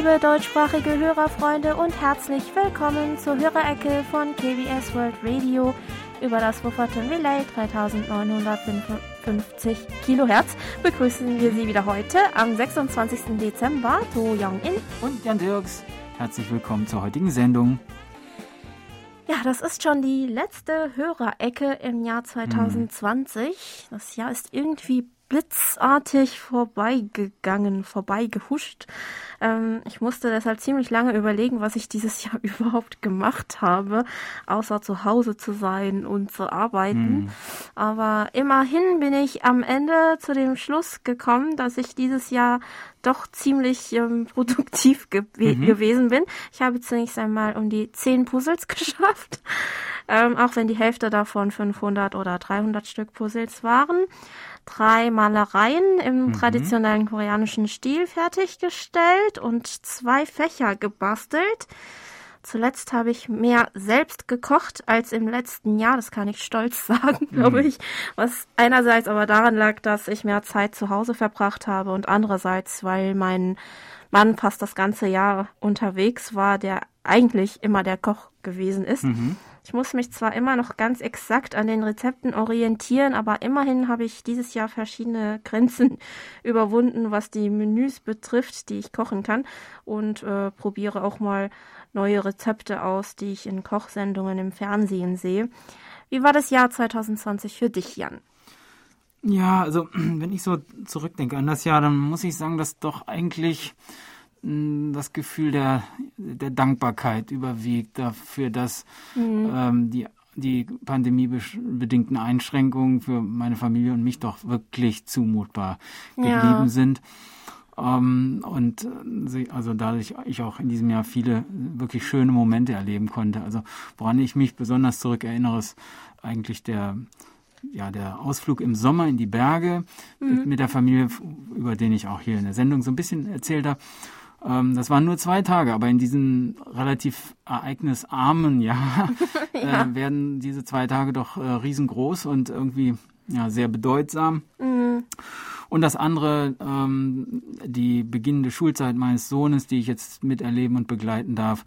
Liebe deutschsprachige Hörerfreunde und herzlich willkommen zur Hörerecke von KBS World Radio über das Wufferton Relay 3955 Kilohertz. Begrüßen wir Sie wieder heute am 26. Dezember, To Young-in und Jan Dirks. Herzlich willkommen zur heutigen Sendung. Ja, das ist schon die letzte Hörerecke im Jahr 2020. Hm. Das Jahr ist irgendwie blitzartig vorbeigegangen, vorbeigehuscht. Ähm, ich musste deshalb ziemlich lange überlegen, was ich dieses Jahr überhaupt gemacht habe, außer zu Hause zu sein und zu arbeiten. Hm. Aber immerhin bin ich am Ende zu dem Schluss gekommen, dass ich dieses Jahr doch ziemlich ähm, produktiv ge mhm. gewesen bin. Ich habe zunächst einmal um die zehn Puzzles geschafft, ähm, auch wenn die Hälfte davon 500 oder 300 Stück Puzzles waren drei Malereien im mhm. traditionellen koreanischen Stil fertiggestellt und zwei Fächer gebastelt. Zuletzt habe ich mehr selbst gekocht als im letzten Jahr, das kann ich stolz sagen, mhm. glaube ich. Was einerseits aber daran lag, dass ich mehr Zeit zu Hause verbracht habe und andererseits, weil mein Mann fast das ganze Jahr unterwegs war, der eigentlich immer der Koch gewesen ist. Mhm. Ich muss mich zwar immer noch ganz exakt an den Rezepten orientieren, aber immerhin habe ich dieses Jahr verschiedene Grenzen überwunden, was die Menüs betrifft, die ich kochen kann und äh, probiere auch mal neue Rezepte aus, die ich in Kochsendungen im Fernsehen sehe. Wie war das Jahr 2020 für dich, Jan? Ja, also wenn ich so zurückdenke an das Jahr, dann muss ich sagen, dass doch eigentlich das Gefühl der, der Dankbarkeit überwiegt dafür, dass mhm. ähm, die, die pandemiebedingten Einschränkungen für meine Familie und mich doch wirklich zumutbar geblieben ja. sind. Ähm, und also dadurch ich auch in diesem Jahr viele wirklich schöne Momente erleben konnte. Also woran ich mich besonders zurückerinnere, ist eigentlich der ja, der Ausflug im Sommer in die Berge mhm. mit, mit der Familie, über den ich auch hier in der Sendung so ein bisschen erzählt habe. Ähm, das waren nur zwei Tage, aber in diesem relativ ereignisarmen Jahr ja. äh, werden diese zwei Tage doch äh, riesengroß und irgendwie ja, sehr bedeutsam. Mhm. Und das andere, ähm, die beginnende Schulzeit meines Sohnes, die ich jetzt miterleben und begleiten darf.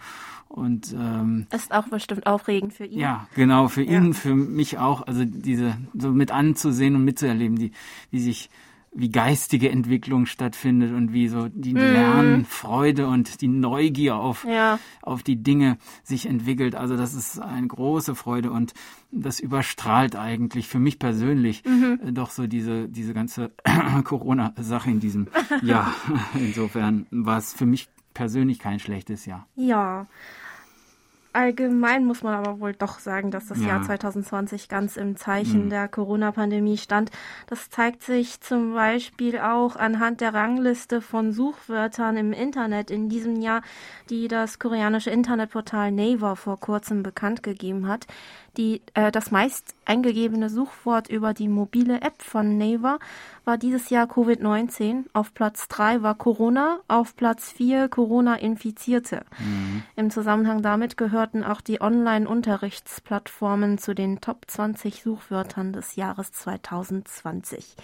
Und ähm, ist auch bestimmt aufregend für ihn. Ja, genau, für ihn, ja. für mich auch. Also diese so mit anzusehen und mitzuerleben, die, wie sich wie geistige Entwicklung stattfindet und wie so die mm. Lernfreude und die Neugier auf, ja. auf die Dinge sich entwickelt. Also das ist eine große Freude und das überstrahlt eigentlich für mich persönlich mhm. Äh, doch so diese, diese ganze Corona-Sache in diesem Jahr. Insofern war es für mich persönlich kein schlechtes Jahr. Ja. Allgemein muss man aber wohl doch sagen, dass das ja. Jahr 2020 ganz im Zeichen mhm. der Corona-Pandemie stand. Das zeigt sich zum Beispiel auch anhand der Rangliste von Suchwörtern im Internet in diesem Jahr, die das koreanische Internetportal Naver vor kurzem bekannt gegeben hat. Die, äh, das meist eingegebene Suchwort über die mobile App von Naver war dieses Jahr Covid-19. Auf Platz 3 war Corona, auf Platz 4 Corona-Infizierte. Mhm. Im Zusammenhang damit gehörten auch die Online-Unterrichtsplattformen zu den Top 20 Suchwörtern des Jahres 2020.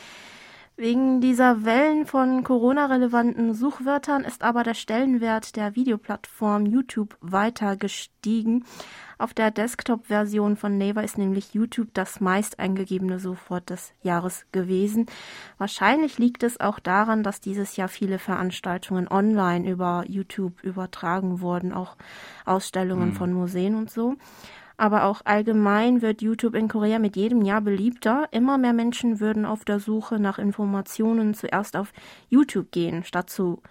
Wegen dieser Wellen von Corona-relevanten Suchwörtern ist aber der Stellenwert der Videoplattform YouTube weiter gestiegen. Auf der Desktop-Version von Naver ist nämlich YouTube das meist eingegebene Suchwort des Jahres gewesen. Wahrscheinlich liegt es auch daran, dass dieses Jahr viele Veranstaltungen online über YouTube übertragen wurden, auch Ausstellungen mhm. von Museen und so aber auch allgemein wird YouTube in Korea mit jedem Jahr beliebter. Immer mehr Menschen würden auf der Suche nach Informationen zuerst auf YouTube gehen, statt zu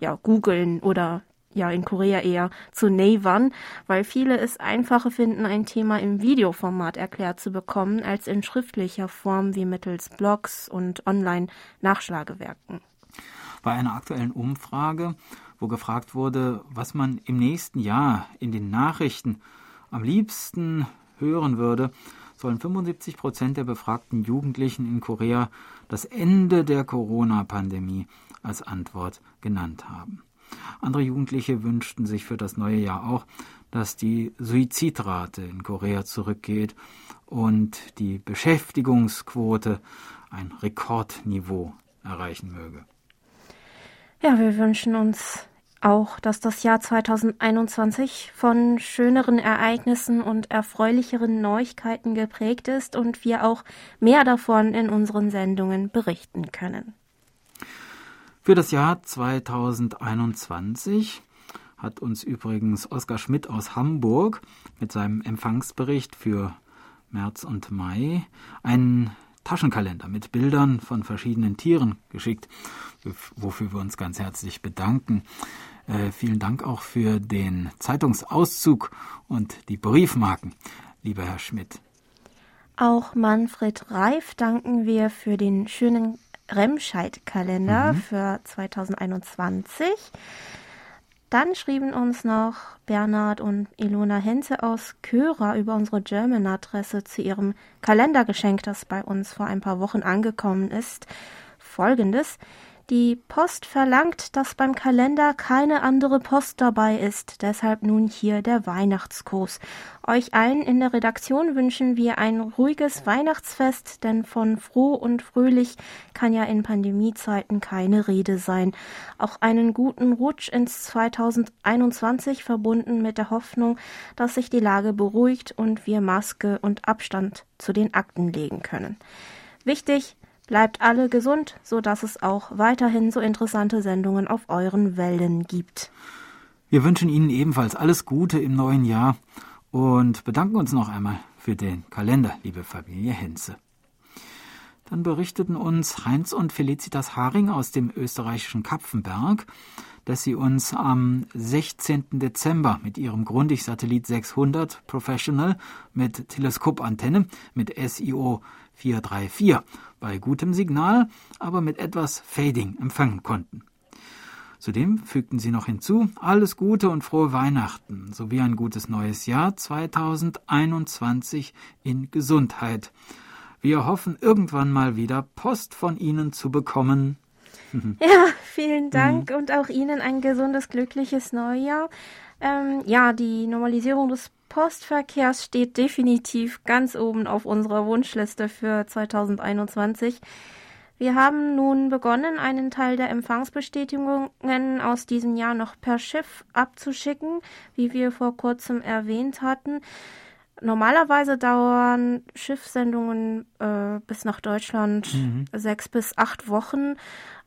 ja, googeln oder ja in Korea eher zu Navern, weil viele es einfacher finden, ein Thema im Videoformat erklärt zu bekommen, als in schriftlicher Form wie mittels Blogs und Online-Nachschlagewerken. Bei einer aktuellen Umfrage, wo gefragt wurde, was man im nächsten Jahr in den Nachrichten am liebsten hören würde, sollen 75 Prozent der befragten Jugendlichen in Korea das Ende der Corona-Pandemie als Antwort genannt haben. Andere Jugendliche wünschten sich für das neue Jahr auch, dass die Suizidrate in Korea zurückgeht und die Beschäftigungsquote ein Rekordniveau erreichen möge. Ja, wir wünschen uns Auch, dass das Jahr 2021 von schöneren Ereignissen und erfreulicheren Neuigkeiten geprägt ist und wir auch mehr davon in unseren Sendungen berichten können. Für das Jahr 2021 hat uns übrigens Oskar Schmidt aus Hamburg mit seinem Empfangsbericht für März und Mai einen Taschenkalender mit Bildern von verschiedenen Tieren geschickt, wofür wir uns ganz herzlich bedanken. Äh, vielen Dank auch für den Zeitungsauszug und die Briefmarken, lieber Herr Schmidt. Auch Manfred Reif danken wir für den schönen Remscheid-Kalender mhm. für 2021. Dann schrieben uns noch Bernhard und Ilona Henze aus Köra über unsere German-Adresse zu ihrem Kalendergeschenk, das bei uns vor ein paar Wochen angekommen ist. Folgendes. Die Post verlangt, dass beim Kalender keine andere Post dabei ist, deshalb nun hier der Weihnachtsgruß. Euch allen in der Redaktion wünschen wir ein ruhiges Weihnachtsfest, denn von froh und fröhlich kann ja in Pandemiezeiten keine Rede sein. Auch einen guten Rutsch ins 2021 verbunden mit der Hoffnung, dass sich die Lage beruhigt und wir Maske und Abstand zu den Akten legen können. Wichtig, Bleibt alle gesund, so dass es auch weiterhin so interessante Sendungen auf euren Wellen gibt. Wir wünschen Ihnen ebenfalls alles Gute im neuen Jahr und bedanken uns noch einmal für den Kalender, liebe Familie Henze. Dann berichteten uns Heinz und Felicitas Haring aus dem österreichischen Kapfenberg, dass sie uns am 16. Dezember mit ihrem Grundig-Satellit 600 Professional mit Teleskopantenne mit SIO 434 bei gutem Signal, aber mit etwas Fading empfangen konnten. Zudem fügten sie noch hinzu alles Gute und frohe Weihnachten sowie ein gutes neues Jahr 2021 in Gesundheit. Wir hoffen irgendwann mal wieder Post von Ihnen zu bekommen. Ja, vielen Dank mhm. und auch Ihnen ein gesundes, glückliches Neujahr. Ähm, ja, die Normalisierung des Postverkehrs steht definitiv ganz oben auf unserer Wunschliste für 2021. Wir haben nun begonnen, einen Teil der Empfangsbestätigungen aus diesem Jahr noch per Schiff abzuschicken, wie wir vor kurzem erwähnt hatten. Normalerweise dauern Schiffssendungen äh, bis nach Deutschland mhm. sechs bis acht Wochen,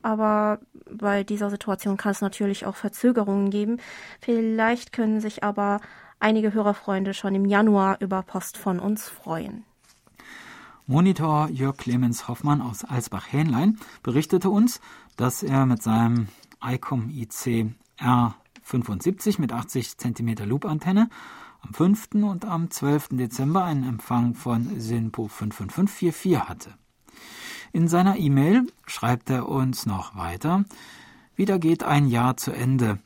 aber bei dieser Situation kann es natürlich auch Verzögerungen geben. Vielleicht können sich aber einige Hörerfreunde schon im Januar über Post von uns freuen. Monitor Jörg Clemens Hoffmann aus Alsbach-Hähnlein berichtete uns, dass er mit seinem ICOM IC R75 mit 80 cm Loop-Antenne am 5. und am 12. Dezember einen Empfang von SINPO 55544 hatte. In seiner E-Mail schreibt er uns noch weiter, wieder geht ein Jahr zu Ende.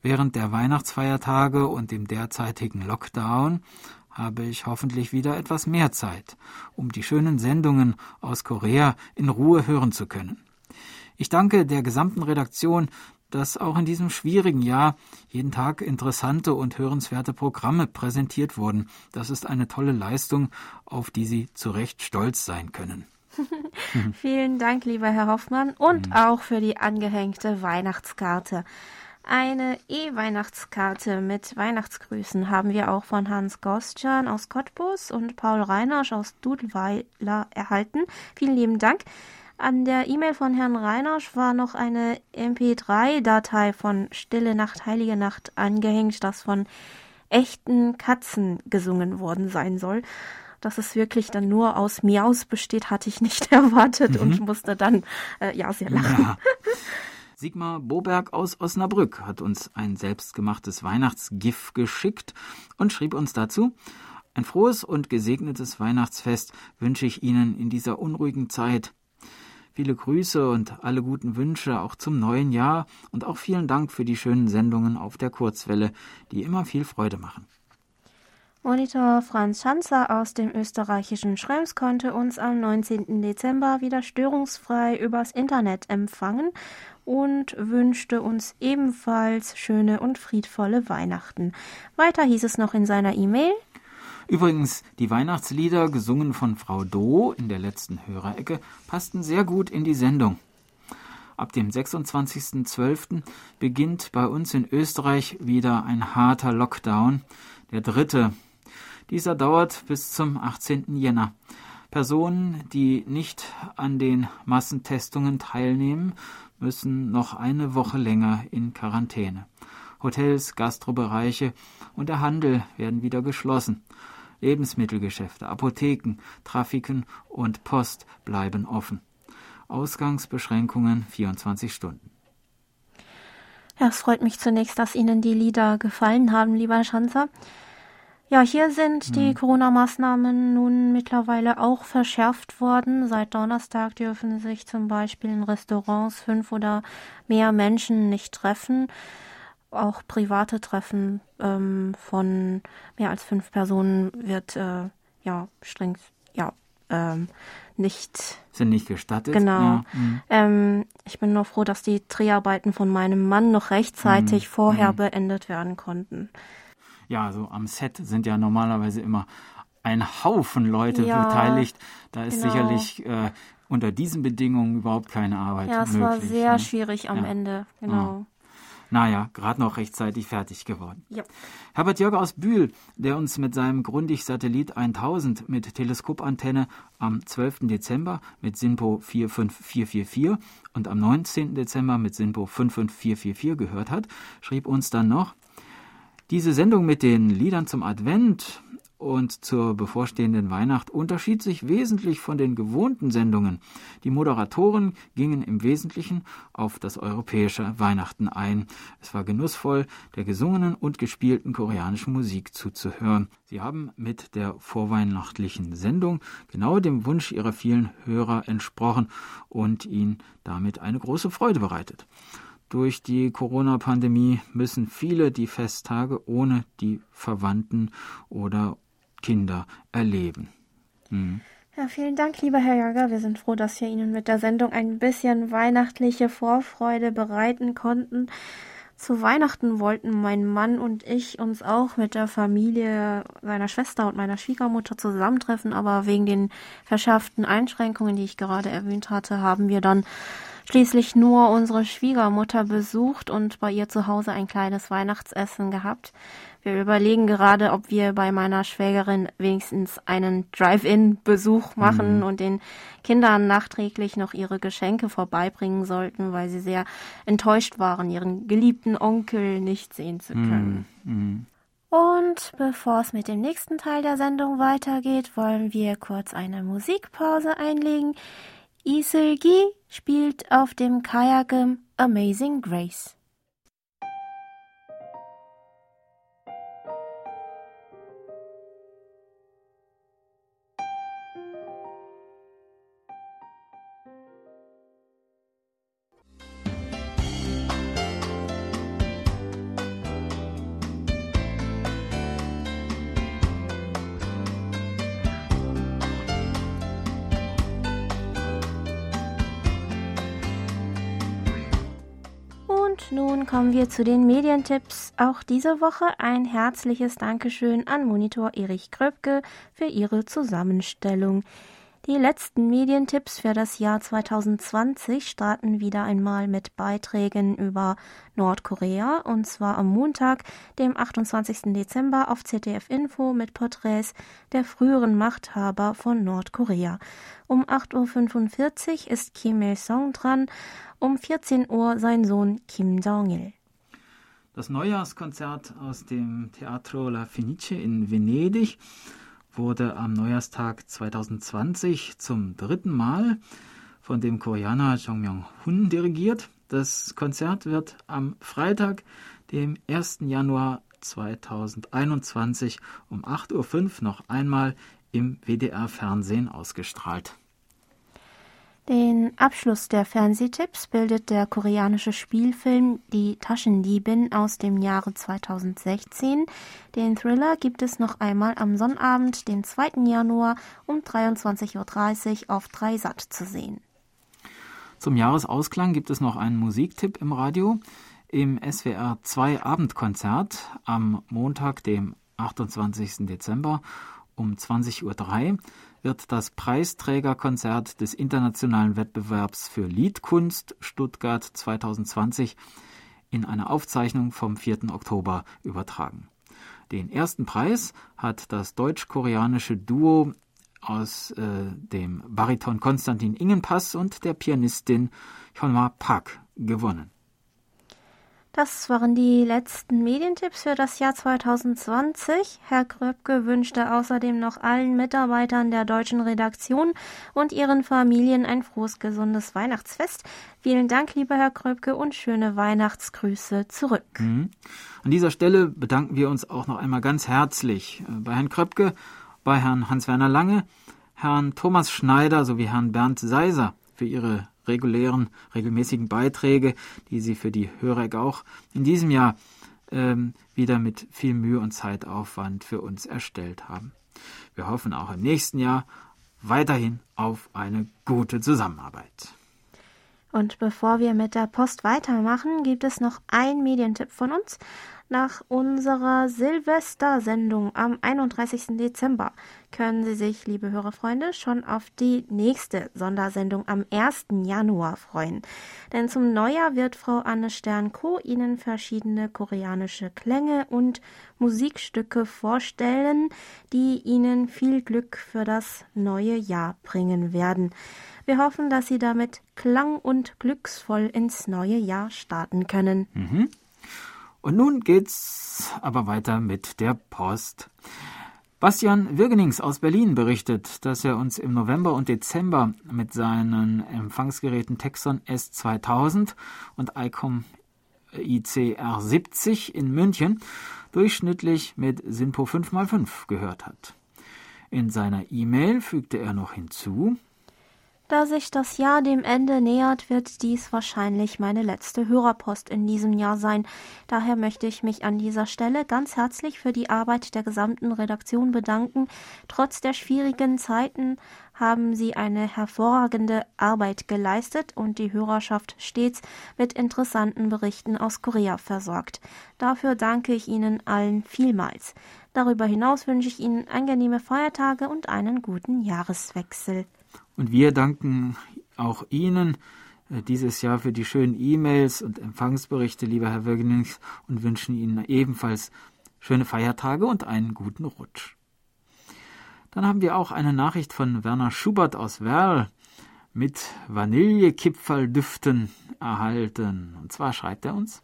Während der Weihnachtsfeiertage und dem derzeitigen Lockdown habe ich hoffentlich wieder etwas mehr Zeit, um die schönen Sendungen aus Korea in Ruhe hören zu können. Ich danke der gesamten Redaktion, dass auch in diesem schwierigen Jahr jeden Tag interessante und hörenswerte Programme präsentiert wurden. Das ist eine tolle Leistung, auf die Sie zu Recht stolz sein können. Vielen Dank, lieber Herr Hoffmann, und mhm. auch für die angehängte Weihnachtskarte. Eine E-Weihnachtskarte mit Weihnachtsgrüßen haben wir auch von Hans Gostjan aus Cottbus und Paul Reinausch aus Dudelweiler erhalten. Vielen lieben Dank. An der E-Mail von Herrn Reinausch war noch eine MP3-Datei von Stille Nacht, Heilige Nacht angehängt, das von echten Katzen gesungen worden sein soll. Dass es wirklich dann nur aus Miaus besteht, hatte ich nicht erwartet mhm. und musste dann äh, ja sehr lachen. Ja. Sigmar Boberg aus Osnabrück hat uns ein selbstgemachtes Weihnachtsgif geschickt und schrieb uns dazu, ein frohes und gesegnetes Weihnachtsfest wünsche ich Ihnen in dieser unruhigen Zeit. Viele Grüße und alle guten Wünsche auch zum neuen Jahr und auch vielen Dank für die schönen Sendungen auf der Kurzwelle, die immer viel Freude machen. Monitor Franz Schanzer aus dem österreichischen Schrems konnte uns am 19. Dezember wieder störungsfrei übers Internet empfangen und wünschte uns ebenfalls schöne und friedvolle Weihnachten. Weiter hieß es noch in seiner E-Mail. Übrigens, die Weihnachtslieder, gesungen von Frau Do in der letzten Hörerecke, passten sehr gut in die Sendung. Ab dem 26.12. beginnt bei uns in Österreich wieder ein harter Lockdown, der dritte. Dieser dauert bis zum 18. Jänner. Personen, die nicht an den Massentestungen teilnehmen, müssen noch eine Woche länger in Quarantäne. Hotels, Gastrobereiche und der Handel werden wieder geschlossen. Lebensmittelgeschäfte, Apotheken, Trafiken und Post bleiben offen. Ausgangsbeschränkungen 24 Stunden. Ja, es freut mich zunächst, dass Ihnen die Lieder gefallen haben, lieber Schanzer. Ja, hier sind die hm. Corona-Maßnahmen nun mittlerweile auch verschärft worden. Seit Donnerstag dürfen sich zum Beispiel in Restaurants fünf oder mehr Menschen nicht treffen. Auch private Treffen ähm, von mehr als fünf Personen wird äh, ja streng ja ähm, nicht sind nicht gestattet. Genau. Ja. Mhm. Ähm, ich bin nur froh, dass die Dreharbeiten von meinem Mann noch rechtzeitig mhm. vorher mhm. beendet werden konnten. Ja, also am Set sind ja normalerweise immer ein Haufen Leute ja, beteiligt. Da ist genau. sicherlich äh, unter diesen Bedingungen überhaupt keine Arbeit ja, möglich. Ja, es war sehr ne? schwierig am ja. Ende. Genau. Naja, gerade noch rechtzeitig fertig geworden. Ja. Herbert Jörg aus Bühl, der uns mit seinem Grundig-Satellit 1000 mit Teleskopantenne am 12. Dezember mit SINPO 45444 und am 19. Dezember mit SINPO 55444 gehört hat, schrieb uns dann noch, diese Sendung mit den Liedern zum Advent und zur bevorstehenden Weihnacht unterschied sich wesentlich von den gewohnten Sendungen. Die Moderatoren gingen im Wesentlichen auf das europäische Weihnachten ein. Es war genussvoll, der gesungenen und gespielten koreanischen Musik zuzuhören. Sie haben mit der vorweihnachtlichen Sendung genau dem Wunsch ihrer vielen Hörer entsprochen und ihnen damit eine große Freude bereitet. Durch die Corona-Pandemie müssen viele die Festtage ohne die Verwandten oder Kinder erleben. Hm. Ja, vielen Dank, lieber Herr Jager. Wir sind froh, dass wir Ihnen mit der Sendung ein bisschen weihnachtliche Vorfreude bereiten konnten. Zu Weihnachten wollten mein Mann und ich uns auch mit der Familie seiner Schwester und meiner Schwiegermutter zusammentreffen, aber wegen den verschärften Einschränkungen, die ich gerade erwähnt hatte, haben wir dann schließlich nur unsere Schwiegermutter besucht und bei ihr zu Hause ein kleines Weihnachtsessen gehabt. Wir überlegen gerade, ob wir bei meiner Schwägerin wenigstens einen Drive-In-Besuch machen mhm. und den Kindern nachträglich noch ihre Geschenke vorbeibringen sollten, weil sie sehr enttäuscht waren, ihren geliebten Onkel nicht sehen zu können. Mhm. mhm. Und bevor es mit dem nächsten Teil der Sendung weitergeht, wollen wir kurz eine Musikpause einlegen. Iselgi spielt auf dem Kajakem Amazing Grace. Nun kommen wir zu den Medientipps. Auch diese Woche ein herzliches Dankeschön an Monitor Erich Kröpke für ihre Zusammenstellung. Die letzten Medientipps für das Jahr 2020 starten wieder einmal mit Beiträgen über Nordkorea und zwar am Montag, dem 28. Dezember auf ZDF Info mit Porträts der früheren Machthaber von Nordkorea. Um 8.45 Uhr ist Kim Il-sung dran um 14 Uhr sein Sohn Kim Jong-il. Das Neujahrskonzert aus dem Teatro La Fenice in Venedig wurde am Neujahrstag 2020 zum dritten Mal von dem Koreaner Jong Myung-hun dirigiert. Das Konzert wird am Freitag, dem 1. Januar 2021 um 8.05 Uhr noch einmal im WDR-Fernsehen ausgestrahlt. Den Abschluss der Fernsehtipps bildet der koreanische Spielfilm Die Taschendiebin aus dem Jahre 2016. Den Thriller gibt es noch einmal am Sonnabend, den 2. Januar um 23.30 Uhr auf Dreisat zu sehen. Zum Jahresausklang gibt es noch einen Musiktipp im Radio. Im SWR 2 Abendkonzert am Montag, dem 28. Dezember um 20.03 Uhr wird das Preisträgerkonzert des internationalen Wettbewerbs für Liedkunst Stuttgart 2020 in einer Aufzeichnung vom 4. Oktober übertragen. Den ersten Preis hat das deutsch-koreanische Duo aus äh, dem Bariton Konstantin Ingenpass und der Pianistin Hyunma Park gewonnen. Das waren die letzten Medientipps für das Jahr 2020. Herr Kröpke wünschte außerdem noch allen Mitarbeitern der deutschen Redaktion und ihren Familien ein frohes, gesundes Weihnachtsfest. Vielen Dank, lieber Herr Kröpke, und schöne Weihnachtsgrüße zurück. Mhm. An dieser Stelle bedanken wir uns auch noch einmal ganz herzlich äh, bei Herrn Kröpke, bei Herrn Hans-Werner Lange, Herrn Thomas Schneider sowie Herrn Bernd Seiser für ihre regulären, regelmäßigen Beiträge, die Sie für die Hörek auch in diesem Jahr ähm, wieder mit viel Mühe und Zeitaufwand für uns erstellt haben. Wir hoffen auch im nächsten Jahr weiterhin auf eine gute Zusammenarbeit. Und bevor wir mit der Post weitermachen, gibt es noch ein Medientipp von uns nach unserer Silvestersendung am 31. Dezember können Sie sich, liebe Hörerfreunde, schon auf die nächste Sondersendung am 1. Januar freuen. Denn zum Neujahr wird Frau Anne Stern-Co Ihnen verschiedene koreanische Klänge und Musikstücke vorstellen, die Ihnen viel Glück für das neue Jahr bringen werden. Wir hoffen, dass Sie damit klang- und glücksvoll ins neue Jahr starten können. Mhm. Und nun geht's aber weiter mit der Post. Bastian Wirgenings aus Berlin berichtet, dass er uns im November und Dezember mit seinen Empfangsgeräten Texon S2000 und ICOM ICR70 in München durchschnittlich mit SINPO 5x5 gehört hat. In seiner E-Mail fügte er noch hinzu, da sich das Jahr dem Ende nähert, wird dies wahrscheinlich meine letzte Hörerpost in diesem Jahr sein. Daher möchte ich mich an dieser Stelle ganz herzlich für die Arbeit der gesamten Redaktion bedanken. Trotz der schwierigen Zeiten haben Sie eine hervorragende Arbeit geleistet und die Hörerschaft stets mit interessanten Berichten aus Korea versorgt. Dafür danke ich Ihnen allen vielmals. Darüber hinaus wünsche ich Ihnen angenehme Feiertage und einen guten Jahreswechsel. Und wir danken auch Ihnen äh, dieses Jahr für die schönen E-Mails und Empfangsberichte, lieber Herr Wögenings, und wünschen Ihnen ebenfalls schöne Feiertage und einen guten Rutsch. Dann haben wir auch eine Nachricht von Werner Schubert aus Werl mit Vanillekipferldüften erhalten. Und zwar schreibt er uns.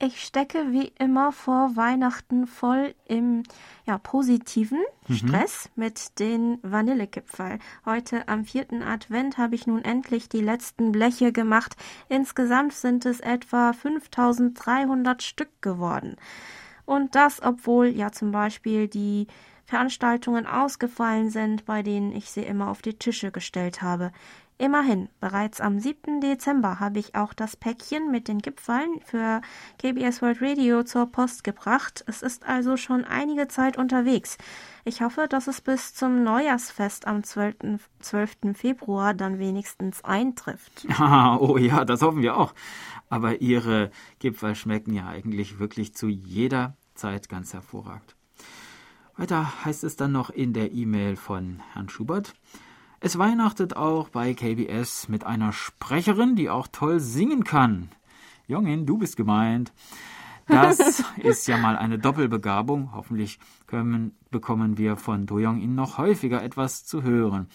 Ich stecke wie immer vor Weihnachten voll im ja, positiven mhm. Stress mit den Vanillekipferl. Heute am vierten Advent habe ich nun endlich die letzten Bleche gemacht. Insgesamt sind es etwa 5300 Stück geworden. Und das, obwohl ja zum Beispiel die Veranstaltungen ausgefallen sind, bei denen ich sie immer auf die Tische gestellt habe. Immerhin, bereits am 7. Dezember habe ich auch das Päckchen mit den Gipfeln für KBS World Radio zur Post gebracht. Es ist also schon einige Zeit unterwegs. Ich hoffe, dass es bis zum Neujahrsfest am 12. 12. Februar dann wenigstens eintrifft. Ah, oh ja, das hoffen wir auch. Aber Ihre Gipfel schmecken ja eigentlich wirklich zu jeder Zeit ganz hervorragend. Weiter heißt es dann noch in der E-Mail von Herrn Schubert. Es weihnachtet auch bei KBS mit einer Sprecherin, die auch toll singen kann. Jongin, du bist gemeint. Das ist ja mal eine Doppelbegabung. Hoffentlich können, bekommen wir von Do Young-in noch häufiger etwas zu hören.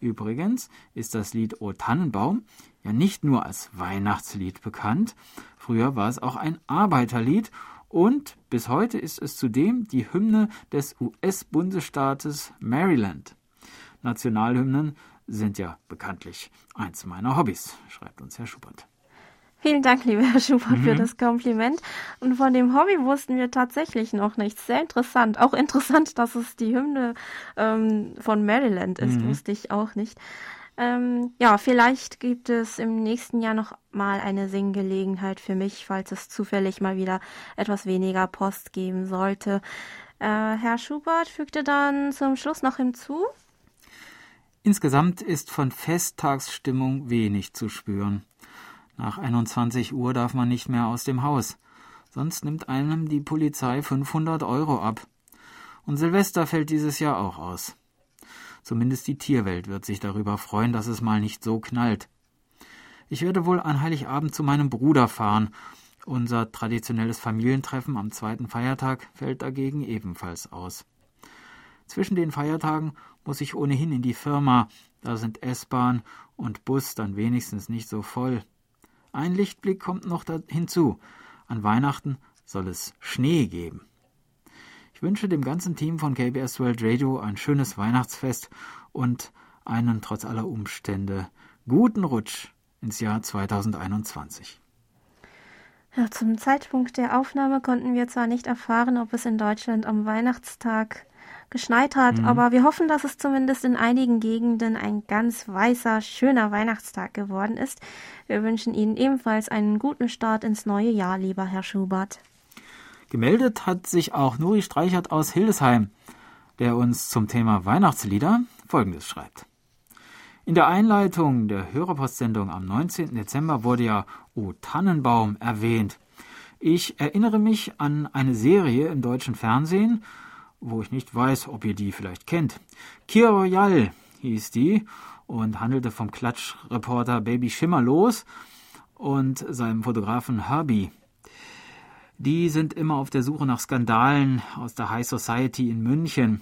Übrigens ist das Lied O Tannenbaum ja nicht nur als Weihnachtslied bekannt. Früher war es auch ein Arbeiterlied und bis heute ist es zudem die Hymne des US-Bundesstaates Maryland. Nationalhymnen sind ja bekanntlich eins meiner Hobbys, schreibt uns Herr Schubert. Vielen Dank, lieber Herr Schubert, mhm. für das Kompliment. Und von dem Hobby wussten wir tatsächlich noch nichts. Sehr interessant. Auch interessant, dass es die Hymne ähm, von Maryland ist, mhm. wusste ich auch nicht. Ähm, ja, vielleicht gibt es im nächsten Jahr noch mal eine Singgelegenheit für mich, falls es zufällig mal wieder etwas weniger Post geben sollte. Äh, Herr Schubert fügte dann zum Schluss noch hinzu. Insgesamt ist von Festtagsstimmung wenig zu spüren. Nach 21 Uhr darf man nicht mehr aus dem Haus. Sonst nimmt einem die Polizei 500 Euro ab. Und Silvester fällt dieses Jahr auch aus. Zumindest die Tierwelt wird sich darüber freuen, dass es mal nicht so knallt. Ich werde wohl an Heiligabend zu meinem Bruder fahren. Unser traditionelles Familientreffen am zweiten Feiertag fällt dagegen ebenfalls aus. Zwischen den Feiertagen muss ich ohnehin in die Firma, da sind S-Bahn und Bus dann wenigstens nicht so voll. Ein Lichtblick kommt noch hinzu. An Weihnachten soll es Schnee geben. Ich wünsche dem ganzen Team von KBS World Radio ein schönes Weihnachtsfest und einen trotz aller Umstände guten Rutsch ins Jahr 2021. Ja, zum Zeitpunkt der Aufnahme konnten wir zwar nicht erfahren, ob es in Deutschland am Weihnachtstag geschneit hat, mhm. aber wir hoffen, dass es zumindest in einigen Gegenden ein ganz weißer, schöner Weihnachtstag geworden ist. Wir wünschen Ihnen ebenfalls einen guten Start ins neue Jahr, lieber Herr Schubert. Gemeldet hat sich auch Nuri Streichert aus Hildesheim, der uns zum Thema Weihnachtslieder Folgendes schreibt. In der Einleitung der Hörerpostsendung am 19. Dezember wurde ja O Tannenbaum erwähnt. Ich erinnere mich an eine Serie im deutschen Fernsehen, wo ich nicht weiß, ob ihr die vielleicht kennt. Kir Royal hieß die und handelte vom Klatschreporter Baby Schimmerlos und seinem Fotografen Herbie die sind immer auf der Suche nach Skandalen aus der High Society in München.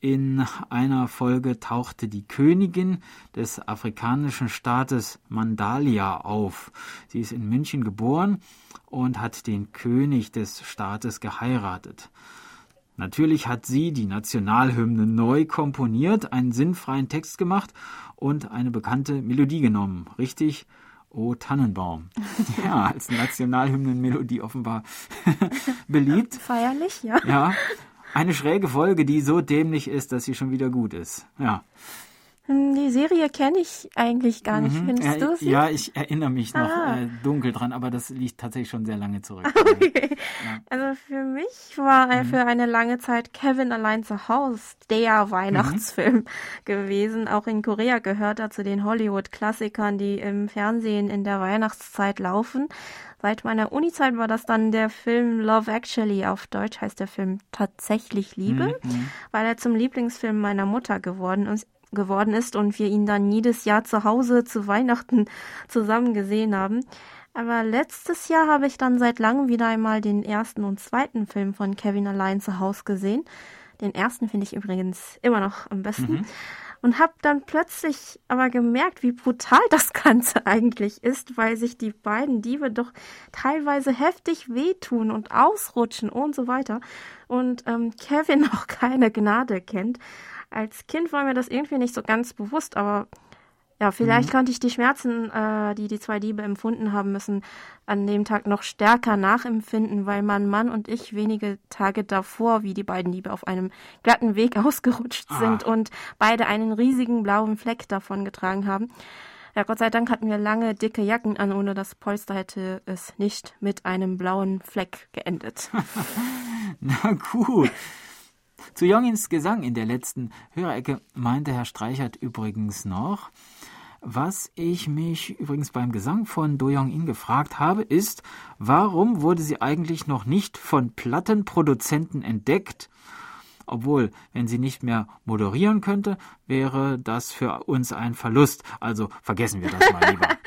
In einer Folge tauchte die Königin des afrikanischen Staates Mandalia auf. Sie ist in München geboren und hat den König des Staates geheiratet. Natürlich hat sie die Nationalhymne neu komponiert, einen sinnfreien Text gemacht und eine bekannte Melodie genommen. Richtig, O Tannenbaum. Ja, als Nationalhymnenmelodie offenbar beliebt. Feierlich, ja. Ja. Eine schräge Folge, die so dämlich ist, dass sie schon wieder gut ist. Ja. Hm, die Serie kenne ich eigentlich gar nicht. Mhm. Findest äh, du sie? Ja, ich erinnere mich noch ah. äh, dunkel dran, aber das liegt tatsächlich schon sehr lange zurück. Okay. Ja. Also für mich war mhm. für eine lange Zeit Kevin allein zu Hause der Weihnachtsfilm mhm. gewesen. Auch in Korea gehört er zu den Hollywood-Klassikern, die im Fernsehen in der Weihnachtszeit laufen. Seit meiner Uni-Zeit war das dann der Film Love Actually. Auf Deutsch heißt der Film tatsächlich Liebe, mhm. mhm. weil er zum Lieblingsfilm meiner Mutter geworden ist geworden ist und wir ihn dann jedes Jahr zu Hause zu Weihnachten zusammen gesehen haben. Aber letztes Jahr habe ich dann seit langem wieder einmal den ersten und zweiten Film von Kevin allein zu Hause gesehen. Den ersten finde ich übrigens immer noch am besten. Mhm. Und habe dann plötzlich aber gemerkt, wie brutal das Ganze eigentlich ist, weil sich die beiden Diebe doch teilweise heftig wehtun und ausrutschen und so weiter. Und ähm, Kevin auch keine Gnade kennt. Als Kind war mir das irgendwie nicht so ganz bewusst, aber ja, vielleicht mhm. konnte ich die Schmerzen, äh, die die zwei Diebe empfunden haben müssen, an dem Tag noch stärker nachempfinden, weil mein Mann und ich wenige Tage davor, wie die beiden Diebe auf einem glatten Weg ausgerutscht ah. sind und beide einen riesigen blauen Fleck davon getragen haben. Ja, Gott sei Dank hatten wir lange, dicke Jacken an, ohne das Polster hätte es nicht mit einem blauen Fleck geendet. Na gut. Zu Jongins Gesang in der letzten Hörerecke meinte Herr Streichert übrigens noch, was ich mich übrigens beim Gesang von Do Jong-in gefragt habe, ist, warum wurde sie eigentlich noch nicht von Plattenproduzenten entdeckt? Obwohl, wenn sie nicht mehr moderieren könnte, wäre das für uns ein Verlust. Also vergessen wir das mal lieber.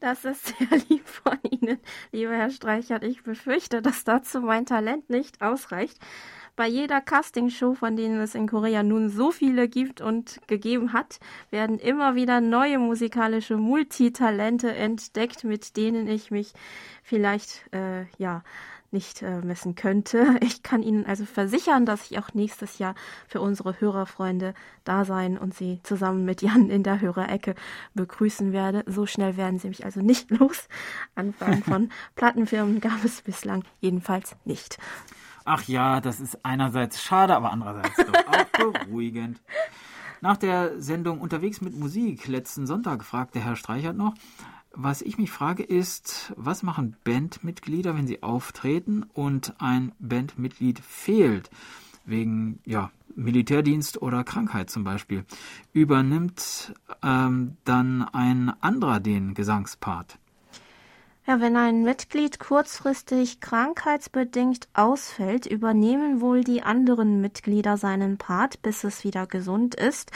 Das ist sehr lieb von Ihnen, lieber Herr Streichert. Ich befürchte, dass dazu mein Talent nicht ausreicht bei jeder Castingshow, von denen es in Korea nun so viele gibt und gegeben hat, werden immer wieder neue musikalische Multitalente entdeckt, mit denen ich mich vielleicht äh, ja nicht äh, messen könnte. Ich kann Ihnen also versichern, dass ich auch nächstes Jahr für unsere Hörerfreunde da sein und Sie zusammen mit Jan in der Hörerecke begrüßen werde. So schnell werden Sie mich also nicht los. Anfragen von Plattenfirmen gab es bislang jedenfalls nicht. Ach ja, das ist einerseits schade, aber andererseits doch auch beruhigend. Nach der Sendung Unterwegs mit Musik letzten Sonntag fragte Herr Streichert noch, was ich mich frage ist, was machen Bandmitglieder, wenn sie auftreten und ein Bandmitglied fehlt, wegen ja, Militärdienst oder Krankheit zum Beispiel, übernimmt ähm, dann ein anderer den Gesangspart? Ja, wenn ein Mitglied kurzfristig krankheitsbedingt ausfällt, übernehmen wohl die anderen Mitglieder seinen Part, bis es wieder gesund ist.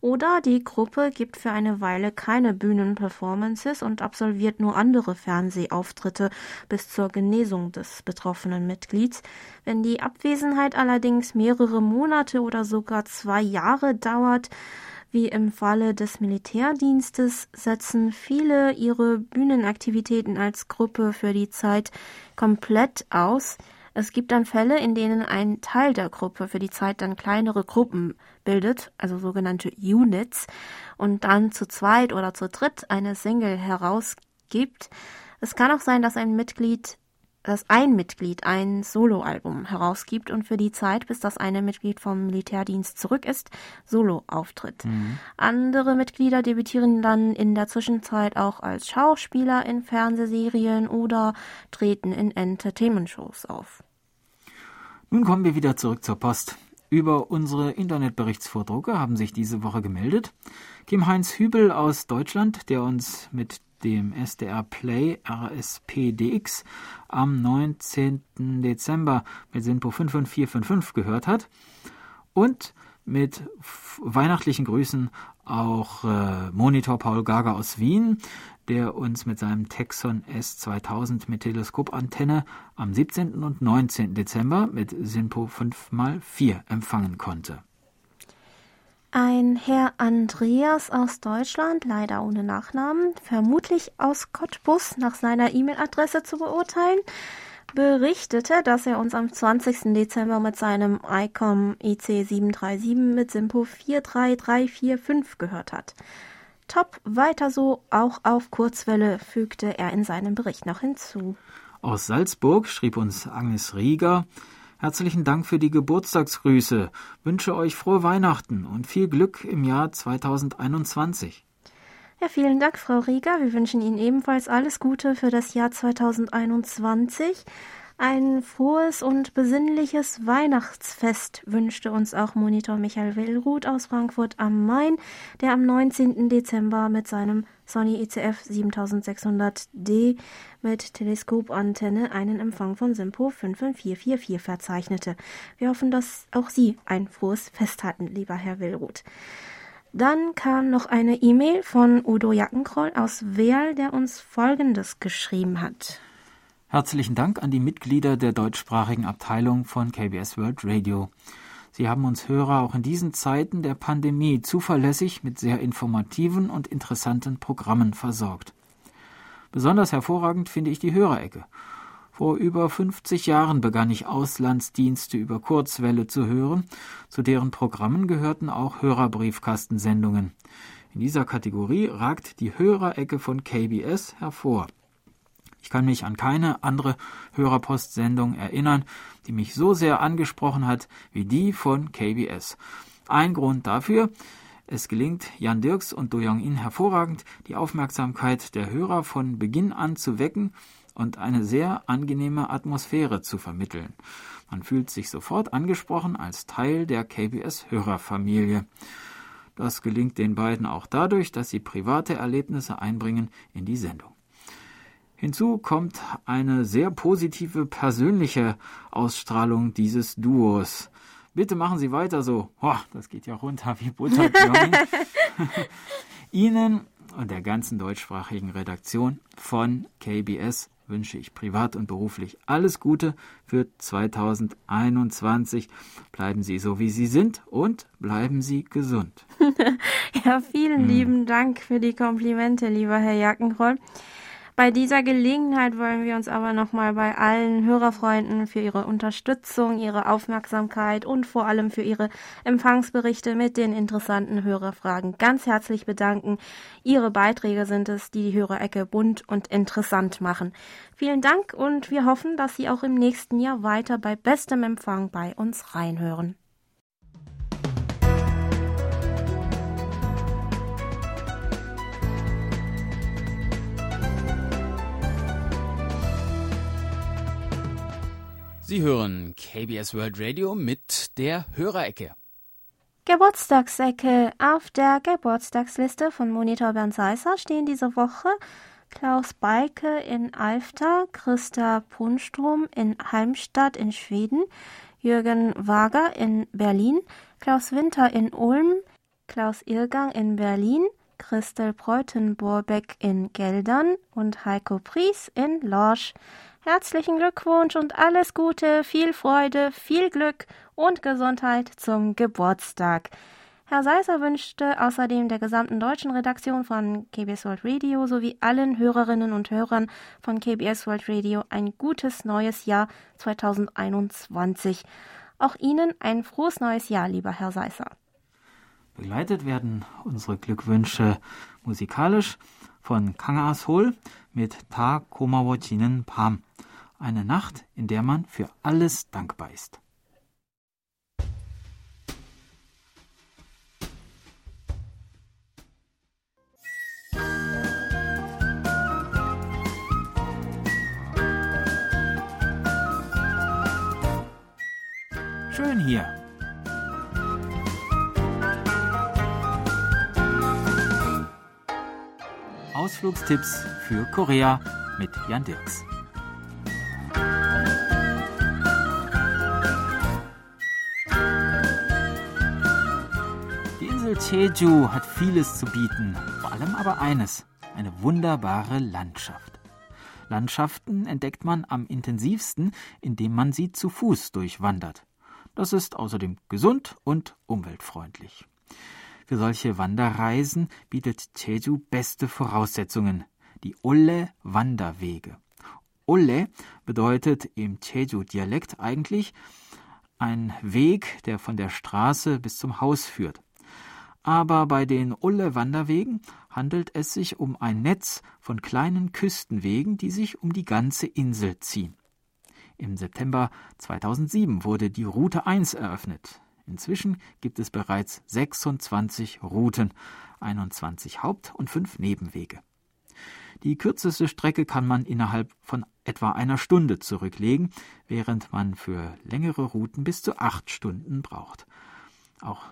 Oder die Gruppe gibt für eine Weile keine Bühnenperformances und absolviert nur andere Fernsehauftritte bis zur Genesung des betroffenen Mitglieds. Wenn die Abwesenheit allerdings mehrere Monate oder sogar zwei Jahre dauert, wie im Falle des Militärdienstes setzen viele ihre Bühnenaktivitäten als Gruppe für die Zeit komplett aus. Es gibt dann Fälle, in denen ein Teil der Gruppe für die Zeit dann kleinere Gruppen bildet, also sogenannte Units, und dann zu zweit oder zu dritt eine Single herausgibt. Es kann auch sein, dass ein Mitglied dass ein Mitglied ein Soloalbum herausgibt und für die Zeit, bis das eine Mitglied vom Militärdienst zurück ist, Solo auftritt. Mhm. Andere Mitglieder debütieren dann in der Zwischenzeit auch als Schauspieler in Fernsehserien oder treten in Entertainment-Shows auf. Nun kommen wir wieder zurück zur Post. Über unsere Internetberichtsvordrucke haben sich diese Woche gemeldet Kim Heinz Hübel aus Deutschland, der uns mit dem SDR Play RSPDX am 19. Dezember mit Sinpo 55455 gehört hat. Und mit weihnachtlichen Grüßen auch äh, Monitor Paul Gager aus Wien, der uns mit seinem Texon S2000 mit Teleskopantenne am 17. und 19. Dezember mit Sinpo 5x4 empfangen konnte. Ein Herr Andreas aus Deutschland, leider ohne Nachnamen, vermutlich aus Cottbus nach seiner E-Mail-Adresse zu beurteilen, berichtete, dass er uns am 20. Dezember mit seinem ICOM EC737 mit Simpo 43345 gehört hat. Top, weiter so, auch auf Kurzwelle, fügte er in seinem Bericht noch hinzu. Aus Salzburg schrieb uns Agnes Rieger, Herzlichen Dank für die Geburtstagsgrüße. Wünsche euch frohe Weihnachten und viel Glück im Jahr 2021. Ja, vielen Dank, Frau Rieger. Wir wünschen Ihnen ebenfalls alles Gute für das Jahr 2021. Ein frohes und besinnliches Weihnachtsfest wünschte uns auch Monitor Michael Willruth aus Frankfurt am Main, der am 19. Dezember mit seinem Sony ECF 7600D mit Teleskopantenne einen Empfang von Simpo 55444 verzeichnete. Wir hoffen, dass auch Sie ein frohes Fest hatten, lieber Herr Willruth. Dann kam noch eine E-Mail von Udo Jackenkroll aus Werl, der uns Folgendes geschrieben hat. Herzlichen Dank an die Mitglieder der deutschsprachigen Abteilung von KBS World Radio. Sie haben uns Hörer auch in diesen Zeiten der Pandemie zuverlässig mit sehr informativen und interessanten Programmen versorgt. Besonders hervorragend finde ich die Hörerecke. Vor über 50 Jahren begann ich Auslandsdienste über Kurzwelle zu hören. Zu deren Programmen gehörten auch Hörerbriefkastensendungen. In dieser Kategorie ragt die Hörerecke von KBS hervor. Ich kann mich an keine andere Hörerpostsendung erinnern, die mich so sehr angesprochen hat wie die von KBS. Ein Grund dafür, es gelingt Jan Dirks und Do Young In hervorragend, die Aufmerksamkeit der Hörer von Beginn an zu wecken und eine sehr angenehme Atmosphäre zu vermitteln. Man fühlt sich sofort angesprochen als Teil der KBS-Hörerfamilie. Das gelingt den beiden auch dadurch, dass sie private Erlebnisse einbringen in die Sendung. Hinzu kommt eine sehr positive persönliche Ausstrahlung dieses Duos. Bitte machen Sie weiter so. Boah, das geht ja runter wie Butter. Ihnen und der ganzen deutschsprachigen Redaktion von KBS wünsche ich privat und beruflich alles Gute für 2021. Bleiben Sie so, wie Sie sind und bleiben Sie gesund. ja, vielen hm. lieben Dank für die Komplimente, lieber Herr Jackenroll. Bei dieser Gelegenheit wollen wir uns aber nochmal bei allen Hörerfreunden für ihre Unterstützung, ihre Aufmerksamkeit und vor allem für ihre Empfangsberichte mit den interessanten Hörerfragen ganz herzlich bedanken. Ihre Beiträge sind es, die die Hörerecke bunt und interessant machen. Vielen Dank und wir hoffen, dass Sie auch im nächsten Jahr weiter bei bestem Empfang bei uns reinhören. Sie hören KBS World Radio mit der Hörerecke. Geburtstagsecke. Auf der Geburtstagsliste von Monitor Bernd Seisser stehen diese Woche Klaus Beike in Alfter, Christa Punstrom in Heimstadt in Schweden, Jürgen Wager in Berlin, Klaus Winter in Ulm, Klaus Irgang in Berlin, Christel Breutenborbeck in Geldern und Heiko Pries in Lorsch. Herzlichen Glückwunsch und alles Gute, viel Freude, viel Glück und Gesundheit zum Geburtstag. Herr Seisser wünschte außerdem der gesamten deutschen Redaktion von KBS World Radio sowie allen Hörerinnen und Hörern von KBS World Radio ein gutes neues Jahr 2021. Auch Ihnen ein frohes neues Jahr, lieber Herr Seisser. Begleitet werden unsere Glückwünsche musikalisch von Kanga Sol mit Ta Komawojinen Pam. Eine Nacht, in der man für alles dankbar ist. Schön hier. Ausflugstipps für Korea mit Jan Dirks. Die Insel Jeju hat vieles zu bieten, vor allem aber eines, eine wunderbare Landschaft. Landschaften entdeckt man am intensivsten, indem man sie zu Fuß durchwandert. Das ist außerdem gesund und umweltfreundlich. Für solche Wanderreisen bietet Jeju beste Voraussetzungen, die Olle Wanderwege. Olle bedeutet im Jeju-Dialekt eigentlich ein Weg, der von der Straße bis zum Haus führt. Aber bei den Ulle Wanderwegen handelt es sich um ein Netz von kleinen Küstenwegen, die sich um die ganze Insel ziehen. Im September 2007 wurde die Route 1 eröffnet. Inzwischen gibt es bereits 26 Routen, 21 Haupt- und 5 Nebenwege. Die kürzeste Strecke kann man innerhalb von etwa einer Stunde zurücklegen, während man für längere Routen bis zu acht Stunden braucht. Auch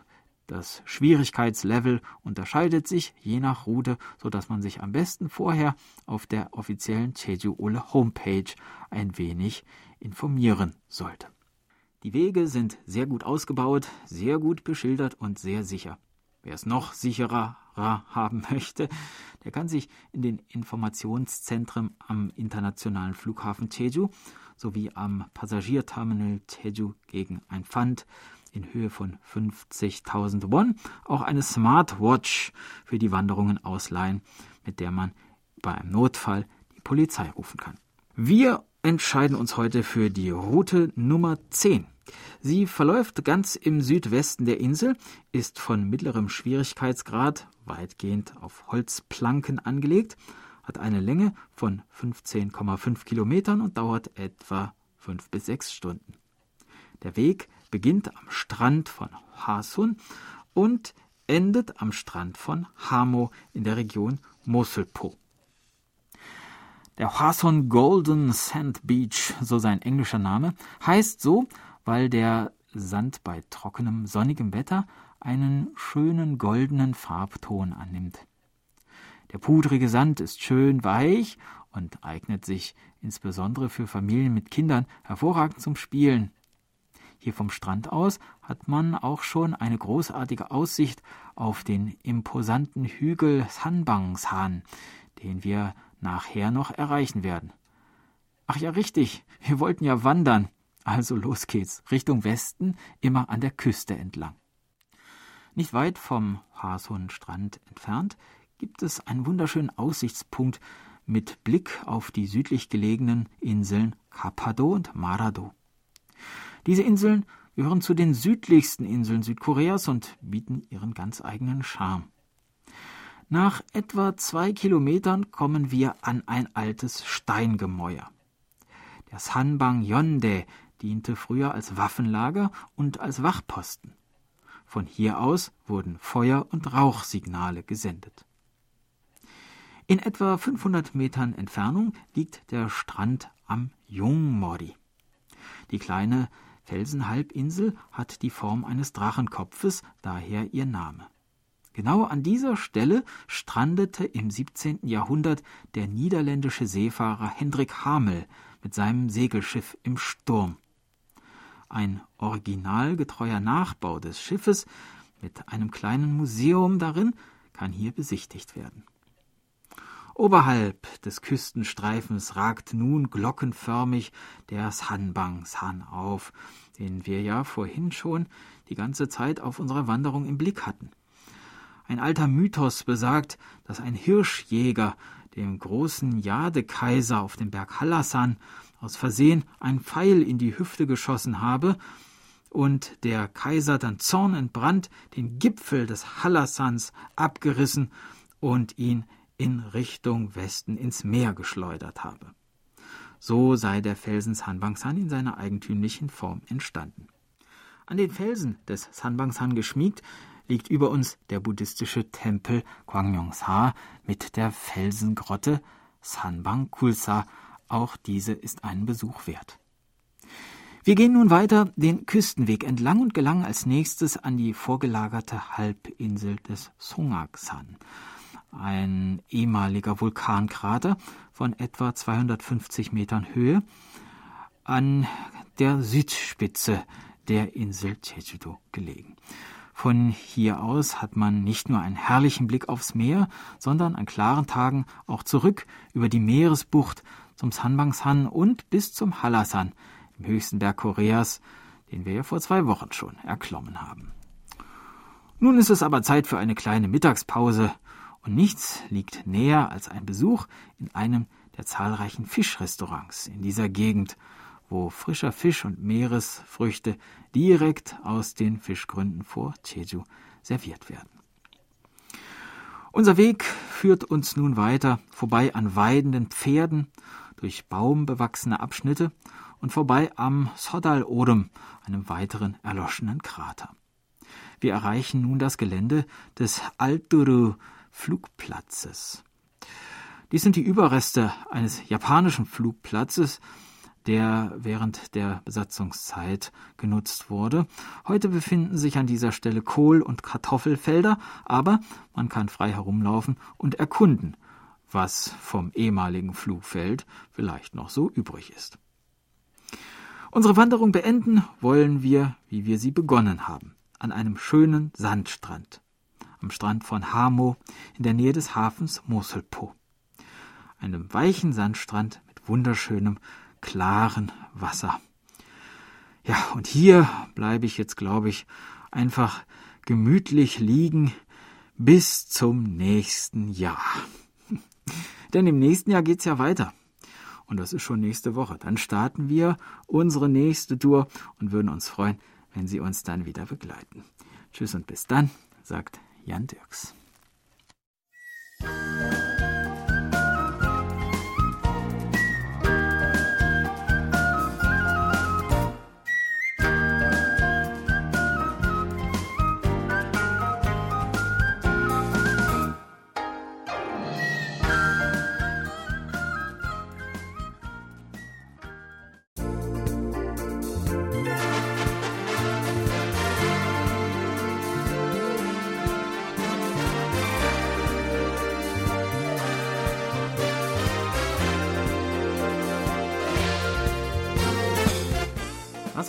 das Schwierigkeitslevel unterscheidet sich je nach Route, so dass man sich am besten vorher auf der offiziellen Jeju Ole Homepage ein wenig informieren sollte. Die Wege sind sehr gut ausgebaut, sehr gut beschildert und sehr sicher. Wer es noch sicherer haben möchte, der kann sich in den Informationszentren am internationalen Flughafen Jeju sowie am Passagierterminal Jeju gegen ein Pfand in Höhe von 50.000 Won auch eine Smartwatch für die Wanderungen ausleihen, mit der man bei einem Notfall die Polizei rufen kann. Wir entscheiden uns heute für die Route Nummer 10. Sie verläuft ganz im Südwesten der Insel, ist von mittlerem Schwierigkeitsgrad weitgehend auf Holzplanken angelegt, hat eine Länge von 15,5 Kilometern und dauert etwa fünf bis sechs Stunden. Der Weg beginnt am Strand von Hasun und endet am Strand von Hamo in der Region Moselpo. Der Hason Golden Sand Beach, so sein englischer Name, heißt so, weil der Sand bei trockenem, sonnigem Wetter einen schönen goldenen Farbton annimmt. Der pudrige Sand ist schön weich und eignet sich insbesondere für Familien mit Kindern hervorragend zum Spielen. Hier vom Strand aus hat man auch schon eine großartige Aussicht auf den imposanten Hügel Sanbangsan, den wir nachher noch erreichen werden. Ach ja, richtig, wir wollten ja wandern. Also los geht's, Richtung Westen, immer an der Küste entlang. Nicht weit vom Hasun-Strand entfernt gibt es einen wunderschönen Aussichtspunkt mit Blick auf die südlich gelegenen Inseln Kapado und Marado. Diese Inseln gehören zu den südlichsten Inseln Südkoreas und bieten ihren ganz eigenen Charme. Nach etwa zwei Kilometern kommen wir an ein altes Steingemäuer. Der Sanbang Yonde diente früher als Waffenlager und als Wachposten. Von hier aus wurden Feuer- und Rauchsignale gesendet. In etwa 500 Metern Entfernung liegt der Strand am Jungmori. Die kleine Felsenhalbinsel hat die Form eines Drachenkopfes, daher ihr Name. Genau an dieser Stelle strandete im 17. Jahrhundert der niederländische Seefahrer Hendrik Hamel mit seinem Segelschiff im Sturm. Ein originalgetreuer Nachbau des Schiffes mit einem kleinen Museum darin kann hier besichtigt werden. Oberhalb des Küstenstreifens ragt nun glockenförmig der Sanbang-san auf, den wir ja vorhin schon die ganze Zeit auf unserer Wanderung im Blick hatten. Ein alter Mythos besagt, dass ein Hirschjäger dem großen Jadekaiser auf dem Berg Hallasan aus Versehen ein Pfeil in die Hüfte geschossen habe und der Kaiser dann zornentbrannt den Gipfel des Hallasans abgerissen und ihn in Richtung Westen ins Meer geschleudert habe. So sei der Felsen Sanbangsan in seiner eigentümlichen Form entstanden. An den Felsen des Sanbangsan geschmiegt liegt über uns der buddhistische Tempel Gwangyongsa mit der Felsengrotte Sanbang Kulsa. Auch diese ist einen Besuch wert. Wir gehen nun weiter den Küstenweg entlang und gelangen als nächstes an die vorgelagerte Halbinsel des Songaksan, ein ehemaliger Vulkankrater von etwa 250 Metern Höhe an der Südspitze der Insel Jeju-do gelegen. Von hier aus hat man nicht nur einen herrlichen Blick aufs Meer, sondern an klaren Tagen auch zurück über die Meeresbucht zum Sanbangsan und bis zum Hallasan, dem höchsten Berg Koreas, den wir ja vor zwei Wochen schon erklommen haben. Nun ist es aber Zeit für eine kleine Mittagspause, und nichts liegt näher als ein Besuch in einem der zahlreichen Fischrestaurants in dieser Gegend, wo frischer Fisch und Meeresfrüchte direkt aus den Fischgründen vor Jeju serviert werden. Unser Weg führt uns nun weiter vorbei an weidenden Pferden, durch baumbewachsene Abschnitte und vorbei am Sodal Odem, einem weiteren erloschenen Krater. Wir erreichen nun das Gelände des Alturu Flugplatzes. Dies sind die Überreste eines japanischen Flugplatzes, der während der Besatzungszeit genutzt wurde. Heute befinden sich an dieser Stelle Kohl- und Kartoffelfelder, aber man kann frei herumlaufen und erkunden, was vom ehemaligen Flugfeld vielleicht noch so übrig ist. Unsere Wanderung beenden wollen wir, wie wir sie begonnen haben, an einem schönen Sandstrand, am Strand von Hamo in der Nähe des Hafens Moselpo. Einem weichen Sandstrand mit wunderschönem klaren Wasser. Ja, und hier bleibe ich jetzt, glaube ich, einfach gemütlich liegen bis zum nächsten Jahr. Denn im nächsten Jahr geht's ja weiter. Und das ist schon nächste Woche. Dann starten wir unsere nächste Tour und würden uns freuen, wenn Sie uns dann wieder begleiten. Tschüss und bis dann, sagt Jan Dirks.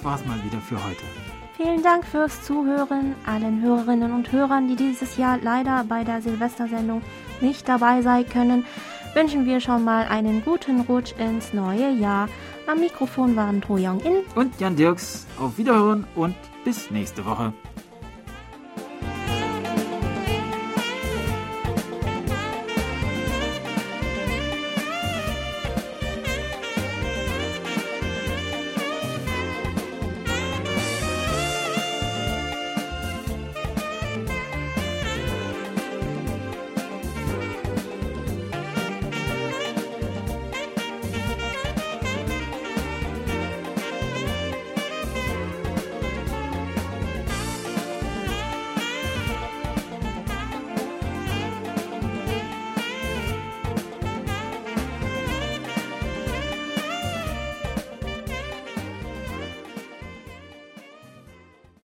War's mal wieder für heute. Vielen Dank fürs Zuhören. Allen Hörerinnen und Hörern, die dieses Jahr leider bei der Silvestersendung nicht dabei sein können, wünschen wir schon mal einen guten Rutsch ins neue Jahr. Am Mikrofon waren To Young In und Jan Dirks. Auf Wiederhören und bis nächste Woche.